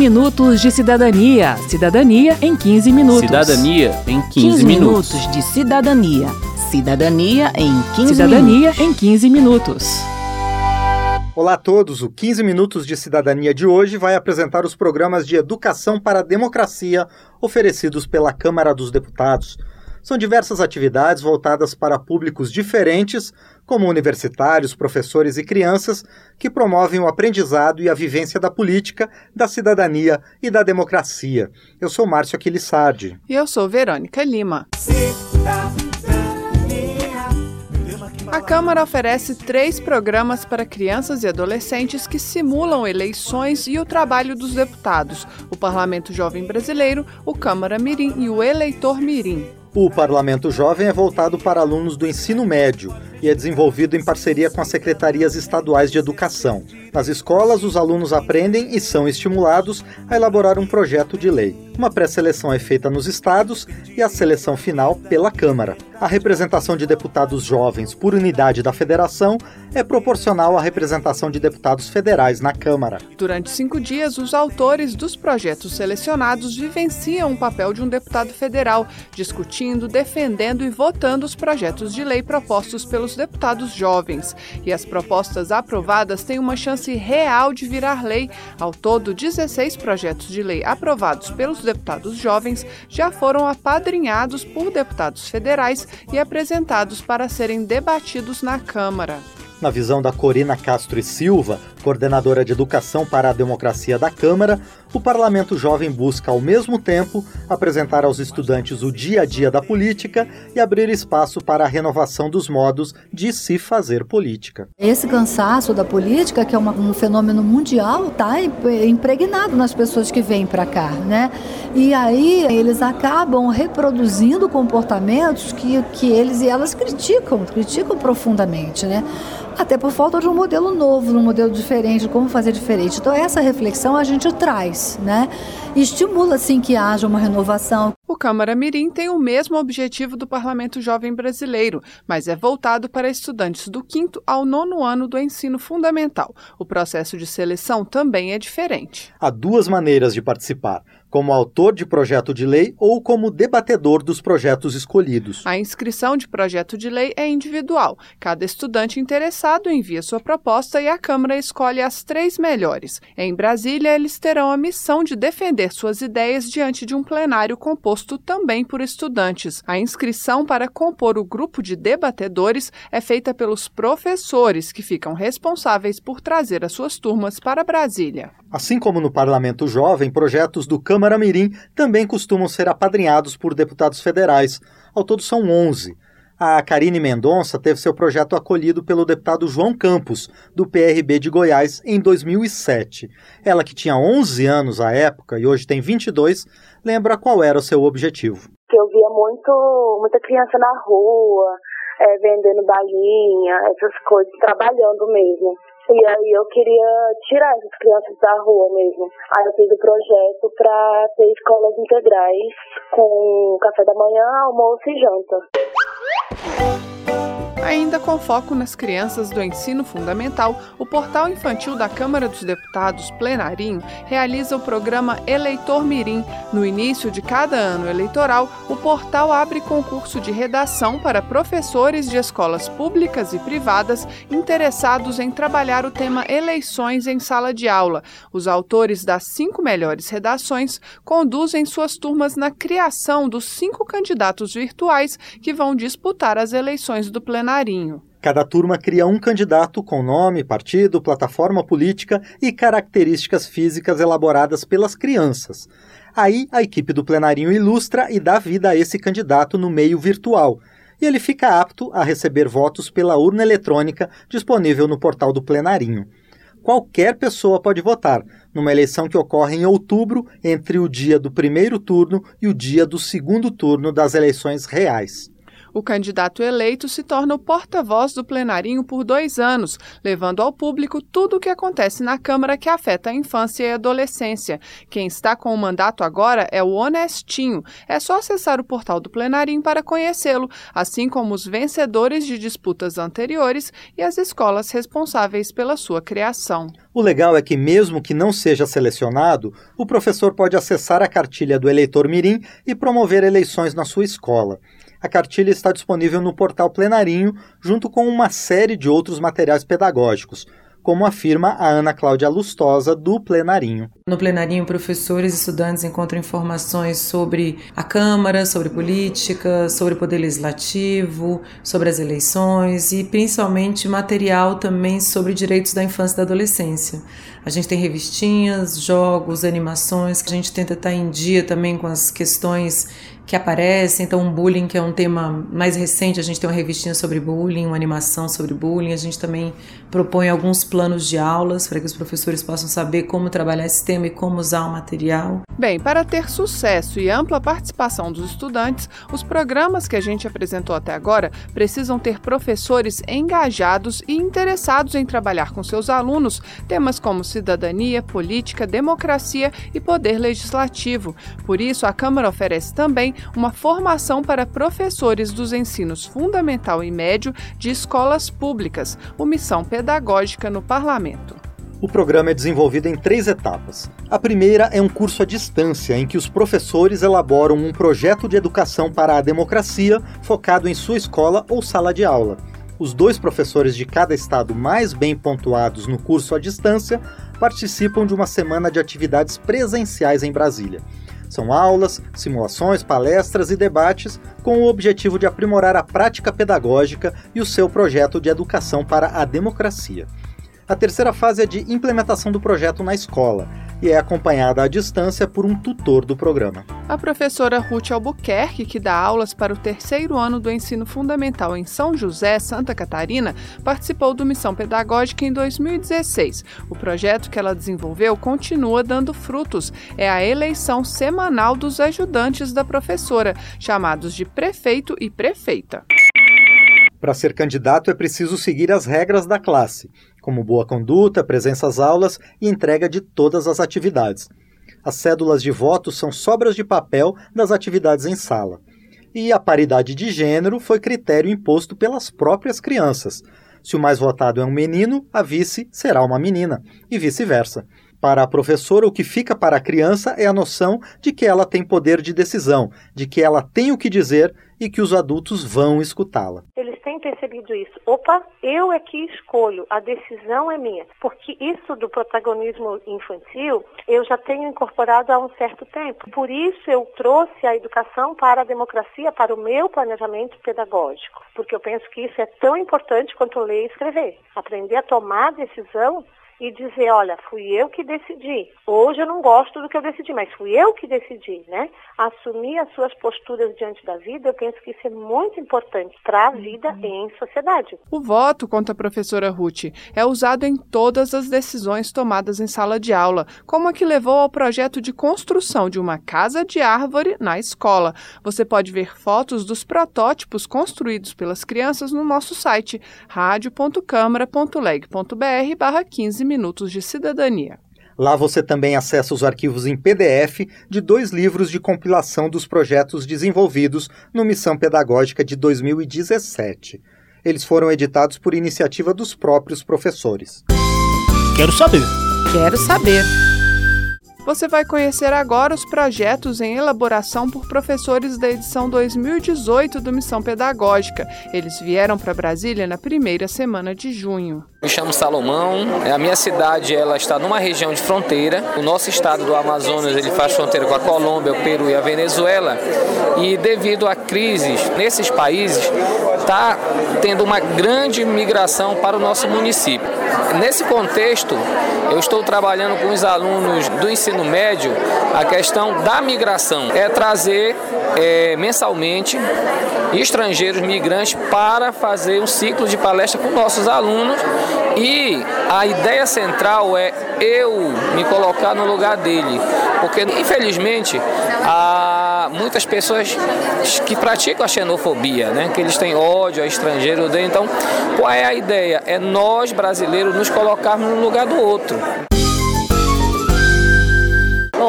minutos de cidadania. Cidadania em 15 minutos. Cidadania em 15, 15 minutos. minutos de cidadania. Cidadania em 15 Cidadania minutos. em 15 minutos. Olá a todos, o 15 Minutos de Cidadania de hoje vai apresentar os programas de Educação para a Democracia oferecidos pela Câmara dos Deputados. São diversas atividades voltadas para públicos diferentes, como universitários, professores e crianças, que promovem o aprendizado e a vivência da política, da cidadania e da democracia. Eu sou Márcio Aquilissardi. E eu sou Verônica Lima. A Câmara oferece três programas para crianças e adolescentes que simulam eleições e o trabalho dos deputados: o Parlamento Jovem Brasileiro, o Câmara Mirim e o Eleitor Mirim. O Parlamento Jovem é voltado para alunos do ensino médio e é desenvolvido em parceria com as secretarias estaduais de educação. Nas escolas, os alunos aprendem e são estimulados a elaborar um projeto de lei. Uma pré-seleção é feita nos estados e a seleção final pela Câmara. A representação de deputados jovens por unidade da federação é proporcional à representação de deputados federais na Câmara. Durante cinco dias, os autores dos projetos selecionados vivenciam o papel de um deputado federal, discutindo, defendendo e votando os projetos de lei propostos pelos deputados jovens. E as propostas aprovadas têm uma chance real de virar lei. Ao todo, 16 projetos de lei aprovados pelos deputados jovens já foram apadrinhados por deputados federais e apresentados para serem debatidos na Câmara. Na visão da Corina Castro e Silva, coordenadora de Educação para a Democracia da Câmara, o Parlamento Jovem busca, ao mesmo tempo, apresentar aos estudantes o dia a dia da política e abrir espaço para a renovação dos modos de se fazer política. Esse cansaço da política, que é uma- um fenômeno mundial, está impregnado nas pessoas que vêm para cá, né? E aí eles acabam reproduzindo comportamentos que, que eles e elas criticam, criticam profundamente, né? Até por falta de um modelo novo, um modelo diferente, de como fazer diferente. Então essa reflexão a gente traz, né? E estimula, assim, que haja uma renovação, O Câmara Mirim tem o mesmo objetivo do Parlamento Jovem Brasileiro, mas é voltado para estudantes do quinto ao nono ano do ensino fundamental. O processo de seleção também é diferente. Há duas maneiras de participar: como autor de projeto de lei ou como debatedor dos projetos escolhidos. A inscrição de projeto de lei é individual. Cada estudante interessado envia sua proposta e a Câmara escolhe as três melhores. Em Brasília, eles terão a missão de defender suas ideias diante de um plenário composto também por estudantes. A inscrição para compor o grupo de debatedores é feita pelos professores, que ficam responsáveis por trazer as suas turmas para Brasília. Assim como no Parlamento Jovem, projetos do Câmara Mirim também costumam ser apadrinhados por deputados federais. Ao todo são 11. A Karine Mendonça teve seu projeto acolhido pelo deputado João Campos, do PRB de Goiás, em 2007. Ela, que tinha 11 anos à época e hoje tem 22, lembra qual era o seu objetivo. eu via muito, muita criança na rua, é, vendendo balinha, essas coisas, trabalhando mesmo. E aí eu queria tirar essas crianças da rua mesmo. Aí eu fiz o projeto para ter escolas integrais com café da manhã, almoço e janta. Ainda com foco nas crianças do ensino fundamental, o portal infantil da Câmara dos Deputados Plenarinho realiza o programa Eleitor Mirim. No início de cada ano eleitoral, o portal abre concurso de redação para professores de escolas públicas e privadas interessados em trabalhar o tema eleições em sala de aula. Os autores das cinco melhores redações conduzem suas turmas na criação dos cinco candidatos virtuais que vão disputar as eleições do plenarinho. Cada turma cria um candidato com nome, partido, plataforma política e características físicas elaboradas pelas crianças. Aí a equipe do plenarinho ilustra e dá vida a esse candidato no meio virtual. E ele fica apto a receber votos pela urna eletrônica disponível no portal do plenarinho. Qualquer pessoa pode votar, numa eleição que ocorre em outubro, entre o dia do primeiro turno e o dia do segundo turno das eleições reais. O candidato eleito se torna o porta-voz do plenarinho por dois anos, levando ao público tudo o que acontece na Câmara que afeta a infância e adolescência. Quem está com o mandato agora é o Honestinho. É só acessar o portal do plenarinho para conhecê-lo, assim como os vencedores de disputas anteriores e as escolas responsáveis pela sua criação. O legal é que, mesmo que não seja selecionado, o professor pode acessar a cartilha do eleitor Mirim e promover eleições na sua escola. A cartilha está disponível no portal Plenarinho, junto com uma série de outros materiais pedagógicos, como afirma a Ana Cláudia Lustosa, do Plenarinho. No Plenarinho, professores e estudantes encontram informações sobre a Câmara, sobre política, sobre o Poder Legislativo, sobre as eleições e principalmente material também sobre direitos da infância e da adolescência. A gente tem revistinhas, jogos, animações, que a gente tenta estar em dia também com as questões que aparecem. Então, o bullying, que é um tema mais recente, a gente tem uma revistinha sobre bullying, uma animação sobre bullying. A gente também propõe alguns planos de aulas para que os professores possam saber como trabalhar esse tema e como usar o material. Bem, para ter sucesso e ampla participação dos estudantes, os programas que a gente apresentou até agora precisam ter professores engajados e interessados em trabalhar com seus alunos temas como cidadania, política, democracia e poder legislativo. Por isso, a Câmara oferece também uma formação para professores dos ensinos fundamental e médio de escolas públicas, o Missão Pedagógica no Parlamento. O programa é desenvolvido em três etapas. A primeira é um curso à distância, em que os professores elaboram um projeto de educação para a democracia focado em sua escola ou sala de aula. Os dois professores de cada estado mais bem pontuados no curso à distância participam de uma semana de atividades presenciais em Brasília. São aulas, simulações, palestras e debates com o objetivo de aprimorar a prática pedagógica e o seu projeto de educação para a democracia. A terceira fase é de implementação do projeto na escola e é acompanhada à distância por um tutor do programa. A professora Ruth Albuquerque, que dá aulas para o terceiro ano do ensino fundamental em São José, Santa Catarina, participou do Missão Pedagógica em 2016. O projeto que ela desenvolveu continua dando frutos. É a eleição semanal dos ajudantes da professora, chamados de prefeito e prefeita. Para ser candidato é preciso seguir as regras da classe como boa conduta, presença às aulas e entrega de todas as atividades. As cédulas de voto são sobras de papel das atividades em sala. E a paridade de gênero foi critério imposto pelas próprias crianças. Se o mais votado é um menino, a vice será uma menina, e vice-versa. Para a professora, o que fica para a criança é a noção de que ela tem poder de decisão, de que ela tem o que dizer e que os adultos vão escutá-la. Eles têm percebido isso. Opa, eu é que escolho, a decisão é minha. Porque isso do protagonismo infantil eu já tenho incorporado há um certo tempo. Por isso eu trouxe a educação para a democracia, para o meu planejamento pedagógico. Porque eu penso que isso é tão importante quanto ler e escrever. Aprender a tomar decisão e dizer, olha, fui eu que decidi. Hoje eu não gosto do que eu decidi, mas fui eu que decidi, né? Assumir as suas posturas diante da vida, eu penso que isso é muito importante para a vida uhum. em sociedade. O voto, conta a professora Ruth, é usado em todas as decisões tomadas em sala de aula, como a que levou ao projeto de construção de uma casa de árvore na escola. Você pode ver fotos dos protótipos construídos pelas crianças no nosso site radio.câmara.leg.br barra 15 minutos de cidadania. Lá você também acessa os arquivos em PDF de dois livros de compilação dos projetos desenvolvidos no Missão Pedagógica de 2017. Eles foram editados por iniciativa dos próprios professores. Quero saber. Quero saber. Você vai conhecer agora os projetos em elaboração por professores da edição 2018 do Missão Pedagógica. Eles vieram para Brasília na primeira semana de junho. Me chamo Salomão. A minha cidade ela está numa região de fronteira. O nosso estado do Amazonas ele faz fronteira com a Colômbia, o Peru e a Venezuela. E devido a crises nesses países, está tendo uma grande migração para o nosso município. Nesse contexto, eu estou trabalhando com os alunos do ensino médio a questão da migração. É trazer é, mensalmente estrangeiros migrantes para fazer um ciclo de palestra com nossos alunos e a ideia central é eu me colocar no lugar dele, porque infelizmente a muitas pessoas que praticam a xenofobia, né? que eles têm ódio ao estrangeiro. Então, qual é a ideia? É nós, brasileiros, nos colocarmos no lugar do outro.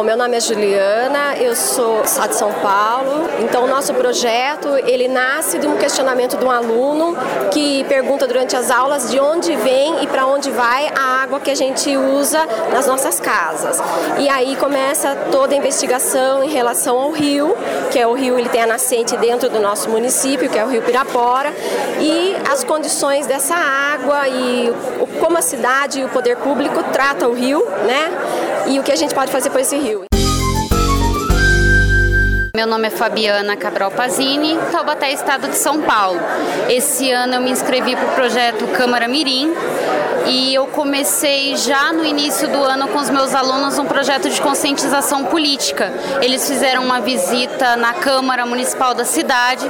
Bom, meu nome é Juliana, eu sou de São Paulo. Então, o nosso projeto, ele nasce de um questionamento de um aluno que pergunta durante as aulas de onde vem e para onde vai a água que a gente usa nas nossas casas. E aí começa toda a investigação em relação ao rio, que é o rio, ele tem a nascente dentro do nosso município, que é o Rio Pirapora, e as condições dessa água e como a cidade e o poder público tratam o rio, né? E o que a gente pode fazer por esse rio. Meu nome é Fabiana Cabral Pazini, Taubaté, Estado de São Paulo. Esse ano eu me inscrevi para o projeto Câmara Mirim e eu comecei já no início do ano com os meus alunos um projeto de conscientização política. Eles fizeram uma visita na Câmara Municipal da cidade,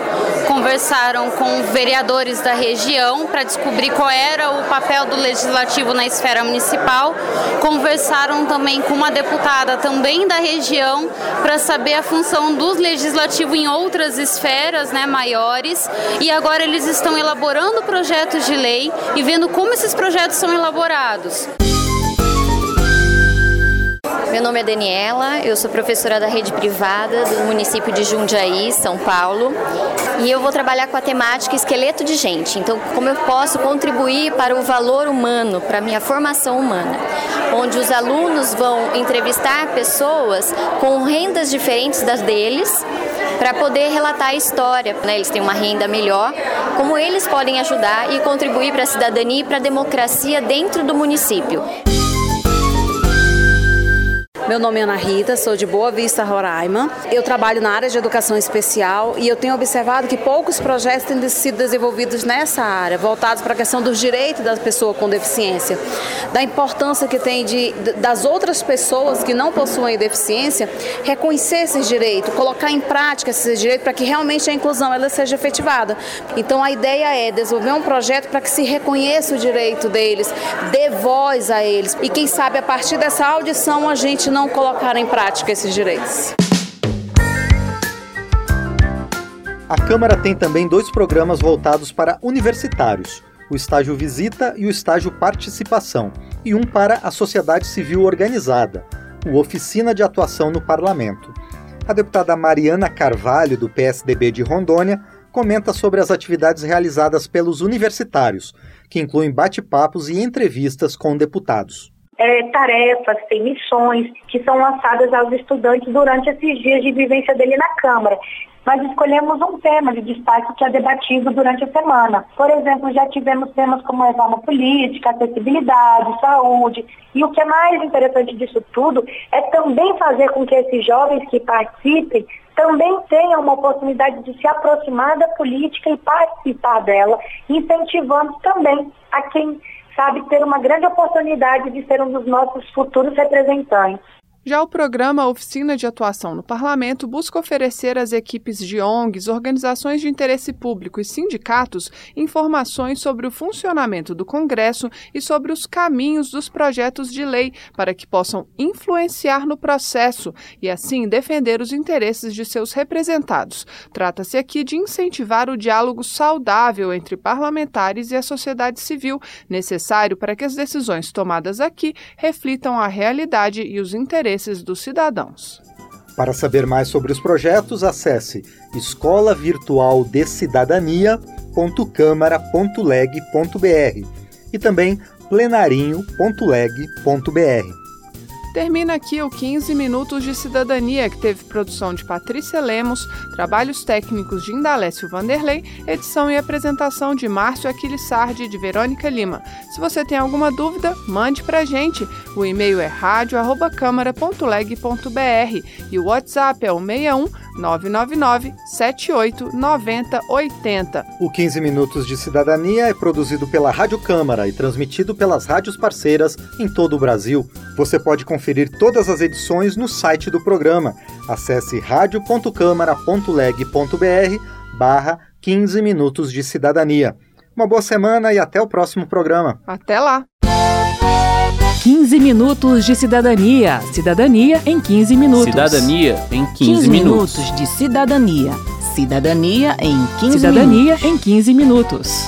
conversaram com vereadores da região para descobrir qual era o papel do legislativo na esfera municipal, conversaram também com uma deputada também da região para saber a função do legislativo em outras esferas né, maiores e agora eles estão elaborando projetos de lei e vendo como esses projetos são elaborados. Meu nome é Daniela, eu sou professora da rede privada do município de Jundiaí, São Paulo, e eu vou trabalhar com a temática esqueleto de gente. Então, como eu posso contribuir para o valor humano, para a minha formação humana, onde os alunos vão entrevistar pessoas com rendas diferentes das deles para poder relatar a história. Né? Eles têm uma renda melhor, como eles podem ajudar e contribuir para a cidadania e para a democracia dentro do município. Meu nome é Ana Rita, sou de Boa Vista, Roraima. Eu trabalho na área de educação especial e eu tenho observado que poucos projetos têm sido desenvolvidos nessa área, voltados para a questão dos direitos da pessoa com deficiência, da importância que tem de, das outras pessoas que não possuem deficiência reconhecer esses direitos, colocar em prática esses direitos para que realmente a inclusão ela seja efetivada. Então a ideia é desenvolver um projeto para que se reconheça o direito deles, dê voz a eles e quem sabe a partir dessa audição a gente não não colocar em prática esses direitos. A Câmara tem também dois programas voltados para universitários, o estágio Visita e o estágio Participação, e um para a sociedade civil organizada, o Oficina de Atuação no Parlamento. A deputada Mariana Carvalho, do PSDB de Rondônia, comenta sobre as atividades realizadas pelos universitários, que incluem bate-papos e entrevistas com deputados é, tarefas, tem missões que são lançadas aos estudantes durante esses dias de vivência dele na Câmara. Nós escolhemos um tema de destaque que é debatido durante a semana. Por exemplo, já tivemos temas como reforma política, acessibilidade, saúde. E o que é mais interessante disso tudo é também fazer com que esses jovens que participem também tenham uma oportunidade de se aproximar da política e participar dela, incentivando também a quem sabe, ter uma grande oportunidade de ser um dos nossos futuros representantes. Já o programa Oficina de Atuação no Parlamento busca oferecer às equipes de ONGs, organizações de interesse público e sindicatos informações sobre o funcionamento do Congresso e sobre os caminhos dos projetos de lei para que possam influenciar no processo e, assim, defender os interesses de seus representados. Trata-se aqui de incentivar o diálogo saudável entre parlamentares e a sociedade civil, necessário para que as decisões tomadas aqui reflitam a realidade e os interesses interesses dos cidadãos. Para saber mais sobre os projetos, acesse escolavirtualdecidadania.câmara.leg.br e também plenarinho.leg.br. Termina aqui o 15 Minutos de Cidadania, que teve produção de Patrícia Lemos, trabalhos técnicos de Indalécio Vanderlei, edição e apresentação de Márcio Aquiles e de Verônica Lima. Se você tem alguma dúvida, mande pra gente. O e-mail é rádio.câmara.leg.br e o WhatsApp é o 61 999 78 90 80. O 15 Minutos de Cidadania é produzido pela Rádio Câmara e transmitido pelas rádios parceiras em todo o Brasil. Você pode conferir todas as edições no site do programa. Acesse radio.câmara.leg.br barra 15 Minutos de Cidadania. Uma boa semana e até o próximo programa. Até lá! 15 minutos de cidadania. Cidadania em 15 minutos. Cidadania em 15, 15 minutos. minutos de cidadania. Cidadania em 15 Cidadania minutos. em 15 minutos.